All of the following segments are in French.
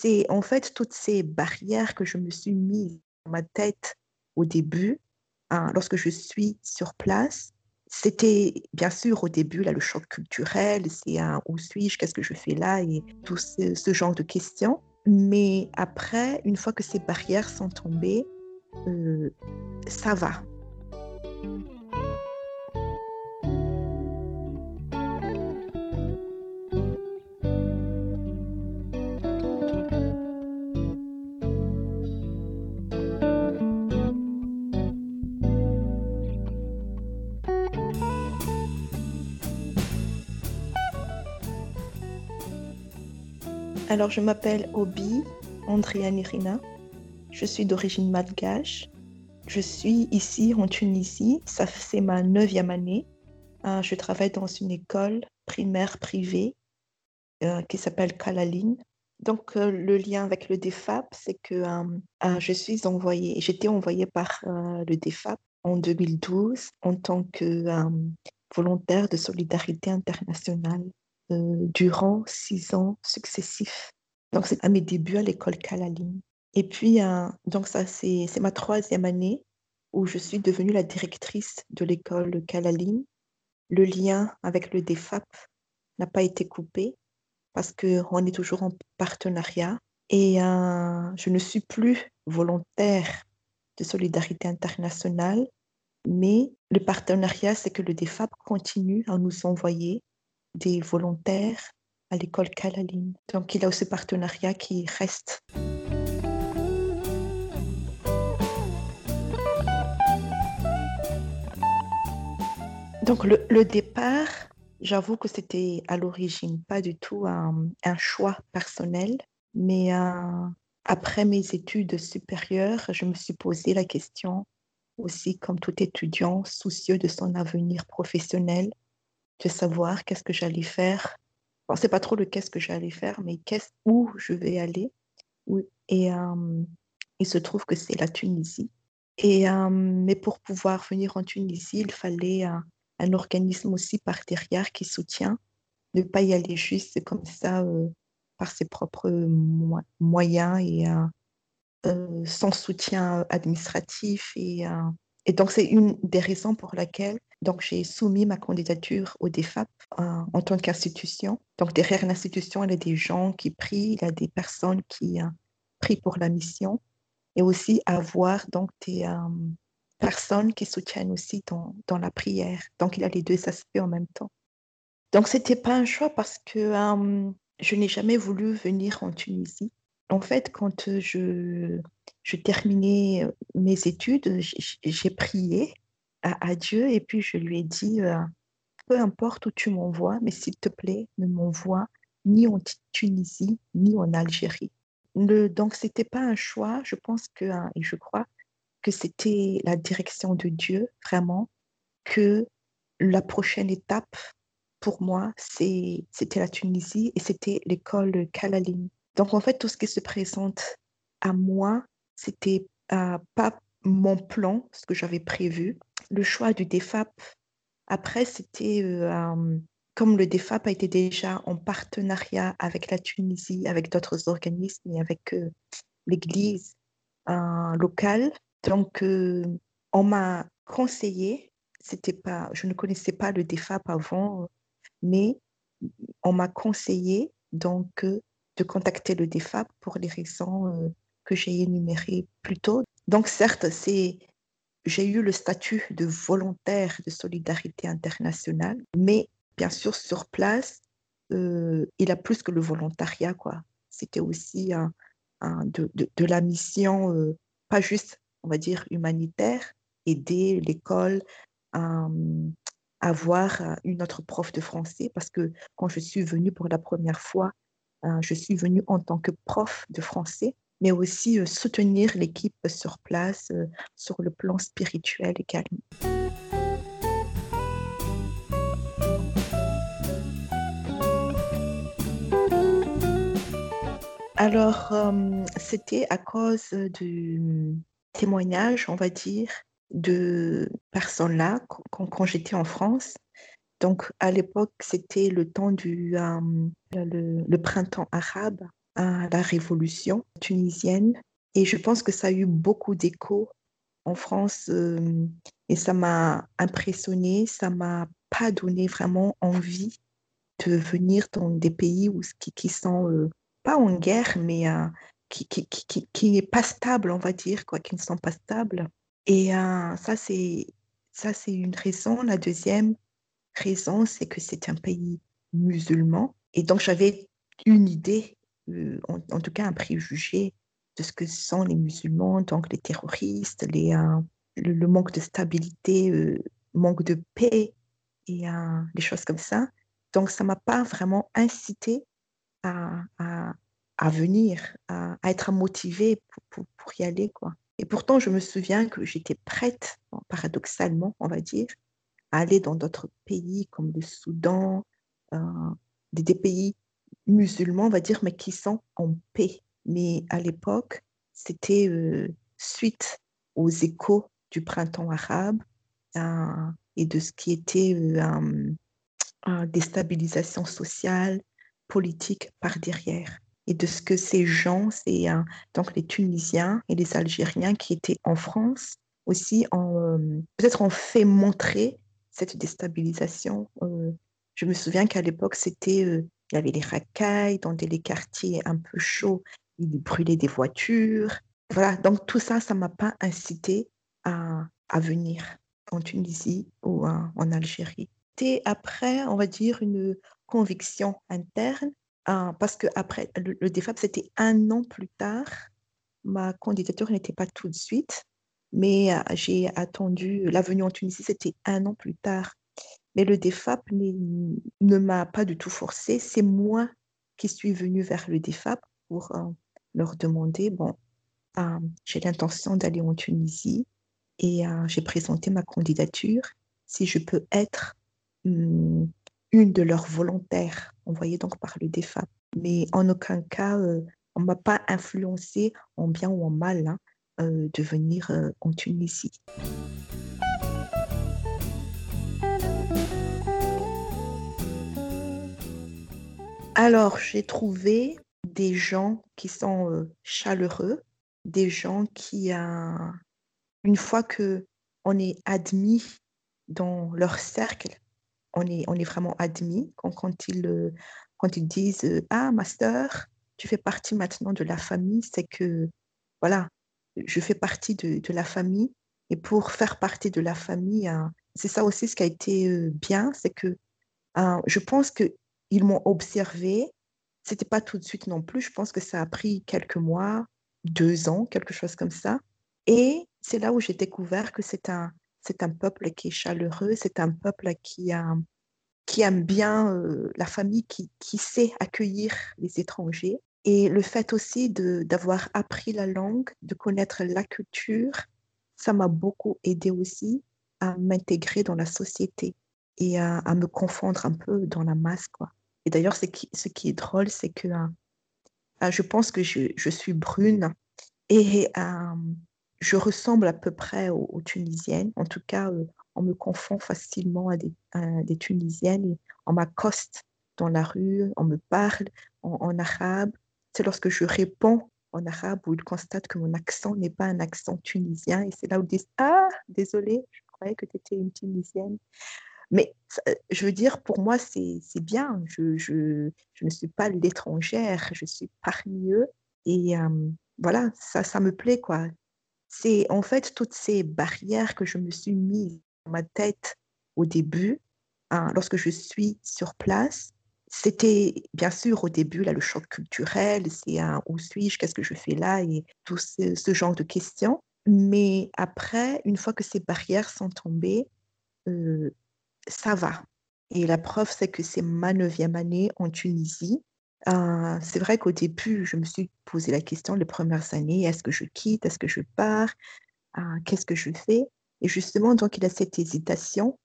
c'est en fait toutes ces barrières que je me suis mises dans ma tête au début, hein, lorsque je suis sur place. C'était bien sûr au début là, le choc culturel, c'est un où suis-je, qu'est-ce que je fais là et tout ce, genre de questions. Mais après, une fois que ces barrières sont tombées, euh, ça va. Alors, je m'appelle Obi Andrea Nirina. Je suis d'origine malgache. Je suis ici en Tunisie. Ça c'est ma neuvième année. Euh, je travaille dans une école primaire privée euh, qui s'appelle Kalaline. Donc, euh, le lien avec le DEFAP, c'est que je suis envoyée, j'étais envoyée par le DEFAP en 2012 en tant que volontaire de solidarité internationale durant six ans successifs. Donc, c'est à mes débuts à l'école Calaline. Et puis, euh, donc ça, c'est ma troisième année où je suis devenue la directrice de l'école Calaline. Le lien avec le DEFAP n'a pas été coupé parce qu'on est toujours en partenariat. Et euh, je ne suis plus volontaire de solidarité internationale, mais le partenariat, c'est que le DEFAP continue à nous envoyer des volontaires à l'école Calaline. Donc il y a aussi partenariat qui reste. Donc le, départ, j'avoue que c'était à l'origine pas du tout un, choix personnel, mais euh, après mes études supérieures, je me suis posé la question aussi comme tout étudiant soucieux de son avenir professionnel, de savoir qu'est-ce que j'allais faire. Ne sais pas trop le qu'est-ce que j'allais faire, mais qu'est-ce, où je vais aller. Et euh, il se trouve que c'est la Tunisie. Et, euh, mais pour pouvoir venir en Tunisie, il fallait un organisme aussi par derrière qui soutient. Ne pas y aller juste comme ça euh, par ses propres moyens et sans soutien administratif. Et, et donc, c'est une des raisons pour laquelle donc, j'ai soumis ma candidature au DEFAP euh, en tant qu'institution. Donc, derrière l'institution, il y a des gens qui prient, il y a des personnes qui euh, prient pour la mission et aussi avoir donc des euh, personnes qui soutiennent aussi dans, la prière. Donc, il y a les deux aspects en même temps. Donc, ce n'était pas un choix parce que je n'ai jamais voulu venir en Tunisie. En fait, quand je terminais mes études, j'ai prié à, Dieu et puis je lui ai dit, euh, peu importe où tu m'envoies, mais s'il te plaît, ne m'envoie ni en Tunisie, ni en Algérie. Le, donc, ce n'était pas un choix, je pense que, hein, et je crois que c'était la direction de Dieu, vraiment, que la prochaine étape pour moi, c'était la Tunisie et c'était l'école Kalaline. Donc, en fait, tout ce qui se présente à moi, c'était euh, pas mon plan, ce que j'avais prévu, le choix du DEFAP, après, c'était euh, comme le DEFAP a été déjà en partenariat avec la Tunisie, avec d'autres organismes et avec euh, l'Église euh, locale. Donc, on m'a conseillé, c'était pas, je ne connaissais pas le DEFAP avant, mais on m'a conseillé donc de contacter le DEFAP pour les raisons que j'ai énumérées plus tôt. Donc, certes, c'est j'ai eu le statut de volontaire de solidarité internationale, mais bien sûr, sur place, euh, il a plus que le volontariat. C'était aussi de, la mission, euh, pas juste, on va dire, humanitaire, aider l'école à, avoir une autre prof de français, parce que quand je suis venue pour la première fois, euh, je suis venue en tant que prof de français mais aussi soutenir l'équipe sur place sur le plan spirituel également. Alors, c'était à cause du témoignage, on va dire, de personnes là quand, j'étais en France. Donc, à l'époque, c'était le temps du le, printemps arabe la révolution tunisienne. Et je pense que ça a eu beaucoup d'écho en France euh, et ça m'a impressionné, ça m'a pas donné vraiment envie de venir dans des pays où, qui, qui sont euh, pas en guerre, mais euh, qui, qui, qui, qui n'est pas stable, on va dire, quoi, qui ne sont pas stables. Et ça, c'est ça, c'est une raison. La deuxième raison, c'est que c'est un pays musulman. Et donc, j'avais une idée, en, en, tout cas un préjugé de ce que sont les musulmans, donc les terroristes, les, euh, le, manque de stabilité, euh, manque de paix et euh, des choses comme ça. Donc, ça ne m'a pas vraiment incité à, à, venir, à, être motivée pour, y aller. Quoi. Et pourtant, je me souviens que j'étais prête, paradoxalement, on va dire, à aller dans d'autres pays comme le Soudan, euh, des pays musulmans, on va dire, mais qui sont en paix mais à l'époque, c'était euh, suite aux échos du printemps arabe euh, et de ce qui était euh, déstabilisation sociale, politique par derrière. Et de ce que ces gens, c'est donc les Tunisiens et les Algériens qui étaient en France aussi, peut-être ont fait montrer cette déstabilisation. je me souviens qu'à l'époque, c'était il y avait les racailles dans des quartiers un peu chauds il brûlait des voitures. Voilà, donc tout ça, ça ne m'a pas incité à, à, venir en Tunisie ou en, Algérie. C'était après, on va dire, une conviction interne, euh, parce que après le, le DFAP, c'était un an plus tard. Ma candidature n'était pas tout de suite, mais euh, j'ai attendu, la venue en Tunisie, c'était un an plus tard. Mais le DFAP ne m'a pas du tout forcé. C'est moi qui suis venue vers le DFAP pour euh, leur demander, bon, euh, j'ai l'intention d'aller en Tunisie et euh, j'ai présenté ma candidature si je peux être hum, une de leurs volontaires envoyées donc par le DEFAP. Mais en aucun cas, on ne m'a pas influencé en bien ou en mal hein, de venir en Tunisie. Alors, j'ai trouvé des gens qui sont euh, chaleureux, des gens qui, une fois que on est admis dans leur cercle, on est, vraiment admis quand, ils, euh, quand ils disent euh, Ah, master, tu fais partie maintenant de la famille, c'est que, voilà, je fais partie de, la famille. Et pour faire partie de la famille, euh, c'est ça aussi ce qui a été bien, c'est que je pense qu'ils m'ont observé c'était pas tout de suite non plus. Je pense que ça a pris quelques mois, deux ans, quelque chose comme ça. Et c'est là où j'ai découvert que c'est un, c'est un peuple qui est chaleureux, c'est un peuple qui, a, qui aime bien euh, la famille, qui, qui sait accueillir les étrangers. Et le fait aussi d'avoir appris la langue, de connaître la culture, ça m'a beaucoup aidé aussi à m'intégrer dans la société et à, à, me confondre un peu dans la masse. Quoi. Et d'ailleurs, ce qui, est drôle, c'est que euh, je pense que je, suis brune et euh, je ressemble à peu près aux, Tunisiennes. En tout cas, euh, on me confond facilement à des, à des Tunisiennes et on m'accoste dans la rue, on me parle en, en arabe. C'est lorsque je réponds en arabe où ils constatent que mon accent n'est pas un accent tunisien et c'est là où ils disent Ah, désolé, je croyais que tu étais une Tunisienne. Mais je veux dire, pour moi, c'est bien. Je, ne suis pas l'étrangère, je suis parmi eux. Et euh, voilà, ça, me plaît, quoi. C'est en fait toutes ces barrières que je me suis mise dans ma tête au début, hein, lorsque je suis sur place. C'était bien sûr au début là, le choc culturel, c'est un où suis-je, qu'est-ce que je fais là et tout ce, ce, genre de questions. Mais après, une fois que ces barrières sont tombées, euh, ça va. Et la preuve, c'est que c'est ma neuvième année en Tunisie. Euh, c'est vrai qu'au début, je me suis posé la question les premières années, est-ce que je quitte, est-ce que je pars, euh, qu'est-ce que je fais? Et justement, donc, il a cette hésitation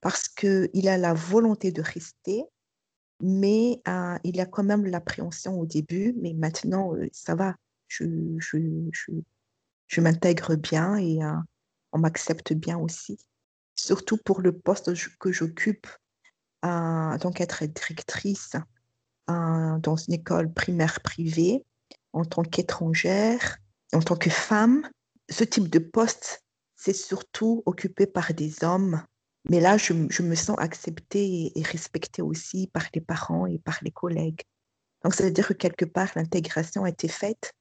parce qu'il a la volonté de rester, mais euh, il a quand même l'appréhension au début, mais maintenant, ça va, je, je, je, je m'intègre bien et on m'accepte bien aussi surtout pour le poste que j'occupe, euh, donc être directrice dans une école primaire privée en tant qu'étrangère, en tant que femme. Ce type de poste, c'est surtout occupé par des hommes. Mais là, je, me sens acceptée et, respectée aussi par les parents et par les collègues. Donc, ça veut dire que quelque part, l'intégration a été faite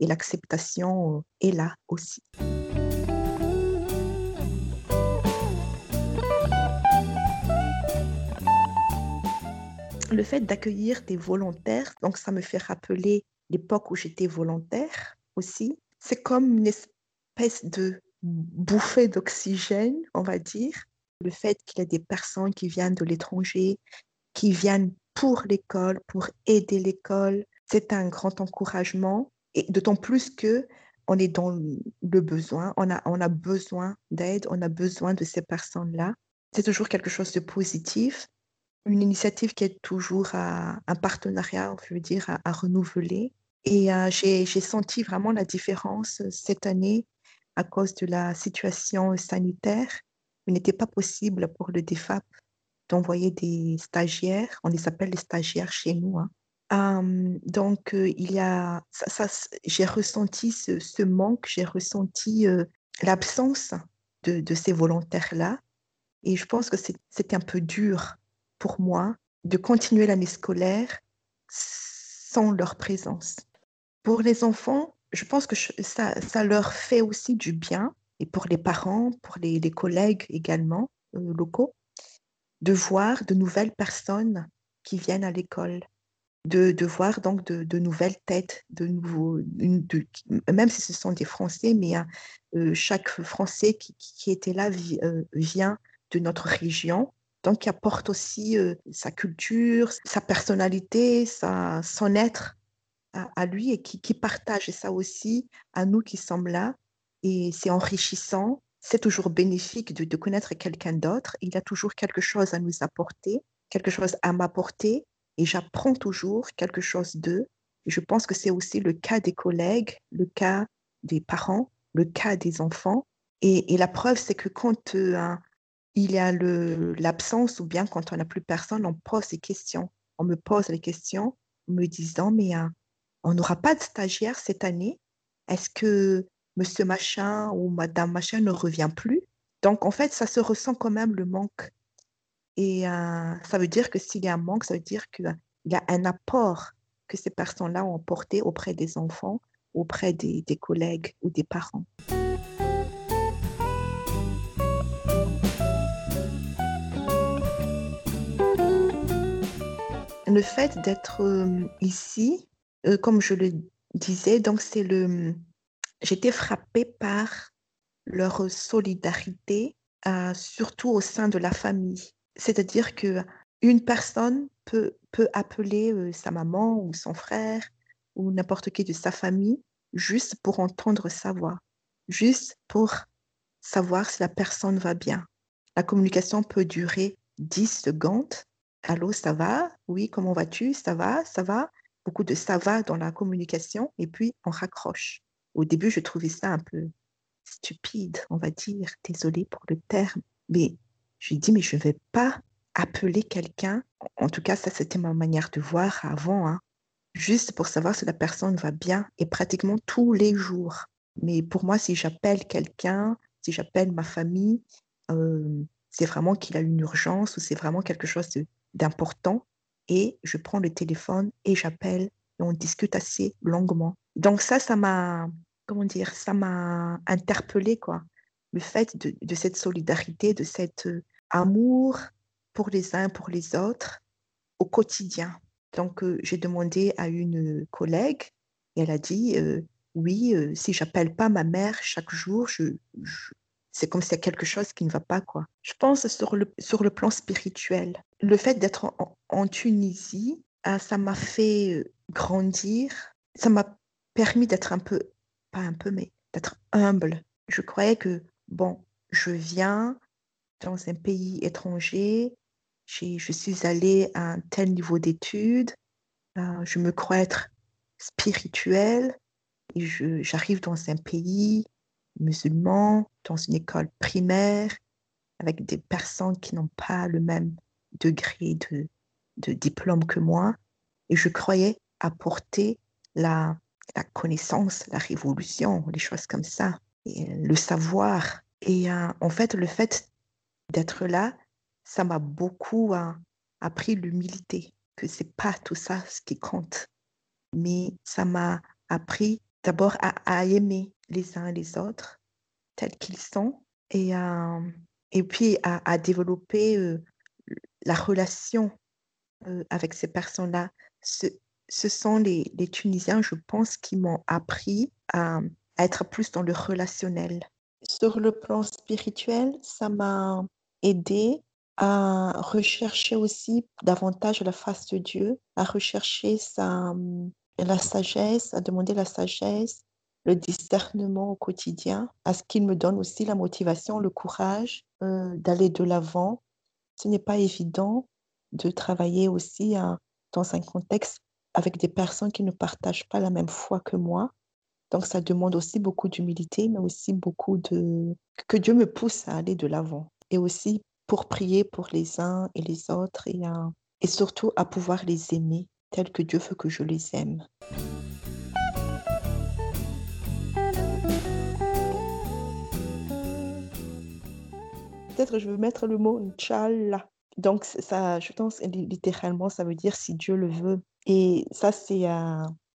et l'acceptation est là aussi. Le fait d'accueillir des volontaires, donc ça me fait rappeler l'époque où j'étais volontaire aussi. C'est comme une espèce de bouffée d'oxygène, on va dire. Le fait qu'il y ait des personnes qui viennent de l'étranger, qui viennent pour l'école, pour aider l'école, c'est un grand encouragement. Et d'autant plus que on est dans le besoin, on a, on a besoin d'aide, on a besoin de ces personnes-là. C'est toujours quelque chose de positif, une initiative qui est toujours un partenariat, on veut dire, à renouveler. Et j'ai senti vraiment la différence cette année à cause de la situation sanitaire. Il n'était pas possible pour le DEFAP d'envoyer des stagiaires. On les appelle les stagiaires chez nous. Hein. donc, il y a, ça, j'ai ressenti ce, manque, j'ai ressenti l'absence de, de, ces volontaires-là. Et je pense que c'est un peu dur pour moi de continuer l'année scolaire sans leur présence. Pour les enfants, je pense que ça, leur fait aussi du bien, et pour les parents, pour les, collègues également euh, locaux, de voir de nouvelles personnes qui viennent à l'école, de, voir donc de, nouvelles têtes, de nouveaux, même si ce sont des Français, mais euh, chaque Français qui, qui était là euh, vient de notre région, donc qui apporte aussi sa culture, sa personnalité, son être à, lui et qui, partage ça aussi à nous qui sommes là. Et c'est enrichissant, c'est toujours bénéfique de, connaître quelqu'un d'autre. Il a toujours quelque chose à nous apporter, quelque chose à m'apporter et j'apprends toujours quelque chose d'eux. Je pense que c'est aussi le cas des collègues, le cas des parents, le cas des enfants. Et, la preuve, c'est que quand euh, il y a l'absence ou bien quand on n'a plus personne, on pose des questions. On me pose les questions me disant, mais euh, on n'aura pas de stagiaire cette année. Est-ce que monsieur machin ou madame machin ne revient plus? Donc, en fait, ça se ressent quand même le manque. Et euh, ça veut dire que s'il y a un manque, ça veut dire qu'il y a un apport que ces personnes-là ont porté auprès des enfants, auprès des, des collègues ou des parents. Le fait d'être euh, ici, euh, comme je le disais, donc c'est le, j'étais frappée par leur solidarité, euh, surtout au sein de la famille. C'est-à-dire que une personne peut, peut appeler sa maman ou son frère ou n'importe qui de sa famille juste pour entendre sa voix, juste pour savoir si la personne va bien. La communication peut durer 10 secondes. Allô, ça va? Oui, comment vas-tu? Ça va? Ça va? Beaucoup de ça va dans la communication et puis on raccroche. Au début, je trouvais ça un peu stupide, on va dire, désolé pour le terme, mais je dis, mais je ne vais pas appeler quelqu'un, en tout cas, ça c'était ma manière de voir avant, hein, juste pour savoir si la personne va bien et pratiquement tous les jours. Mais pour moi, si j'appelle quelqu'un, si j'appelle ma famille, euh, c'est vraiment qu'il a une urgence ou c'est vraiment quelque chose d'important et je prends le téléphone et j'appelle et on discute assez longuement. Donc ça, ça m'a, comment dire, ça m'a interpellé quoi. Le fait de, cette solidarité, de cet euh, amour pour les uns, pour les autres au quotidien. Donc euh, j'ai demandé à une collègue et elle a dit euh, oui, si j'appelle pas ma mère chaque jour, c'est comme s'il y a quelque chose qui ne va pas, quoi. Je pense sur le, sur le plan spirituel. Le fait d'être en, Tunisie, ah, ça m'a fait euh, grandir. Ça m'a permis d'être un peu, pas un peu, mais d'être humble. Je croyais que, bon, je viens dans un pays étranger, je suis allée à un tel niveau d'études, euh, je me crois être spirituelle et j'arrive dans un pays musulmans dans une école primaire avec des personnes qui n'ont pas le même degré de, diplôme que moi. et je croyais apporter la, la connaissance, la révolution, les choses comme ça, le savoir. Et euh, en fait, le fait d'être là, ça m'a beaucoup euh, appris l'humilité, que c'est pas tout ça ce qui compte, mais ça m'a appris d'abord à, aimer les uns les autres tels qu'ils sont et, euh, et puis à, développer la relation avec ces personnes-là. Ce, sont les, Tunisiens, je pense, qui m'ont appris à, être plus dans le relationnel. Sur le plan spirituel, ça m'a aidé à rechercher aussi davantage la face de Dieu, à rechercher la sagesse, à demander la sagesse, le discernement au quotidien, à ce qu'il me donne aussi la motivation, le courage euh, d'aller de l'avant. Ce n'est pas évident de travailler aussi dans un contexte avec des personnes qui ne partagent pas la même foi que moi. Donc, ça demande aussi beaucoup d'humilité, mais aussi beaucoup de... que Dieu me pousse à aller de l'avant. Et aussi pour prier pour les uns et les autres et, et surtout à pouvoir les aimer tels que Dieu veut que je les aime. Peut-être je veux mettre le mot Inch'Allah. Donc, ça, je pense littéralement, ça veut dire si Dieu le veut. Et ça, c'est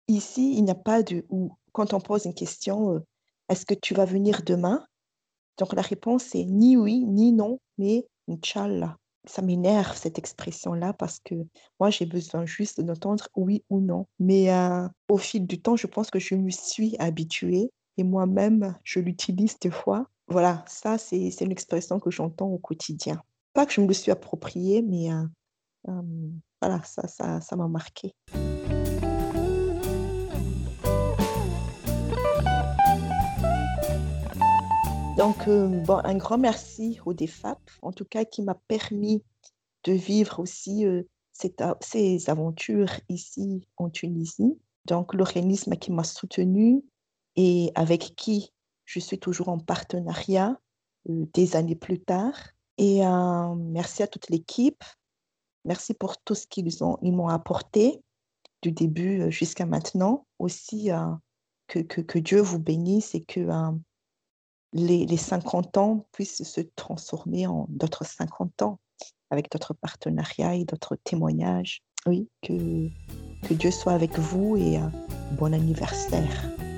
ici, il n'y a pas de ou quand on pose une question, euh, est-ce que tu vas venir demain? Donc la réponse est ni oui, ni non, mais Inch'Allah. Ça m'énerve cette expression-là parce que moi, j'ai besoin juste d'entendre oui ou non. Mais euh, au fil du temps, je pense que je me suis habituée et moi-même, je l'utilise des fois. Voilà, ça, c'est une expression que j'entends au quotidien. Pas que je me le suis appropriée, mais euh, voilà, ça, ça, ça m'a marqué. Donc, euh, un grand merci au DEFAP, en tout cas, qui m'a permis de vivre aussi euh, ces aventures ici en Tunisie. Donc, l'organisme qui m'a soutenu et avec qui je suis toujours en partenariat euh, des années plus tard. Et merci à toute l'équipe, Merci pour tout ce qu'ils ont, ils m'ont apporté du début euh, jusqu'à maintenant. Aussi, euh, que, Dieu vous bénisse et que euh, les, les 50 ans puissent se transformer en d'autres 50 ans avec d'autres partenariats et d'autres témoignages. Oui, que Dieu soit avec vous et bon anniversaire.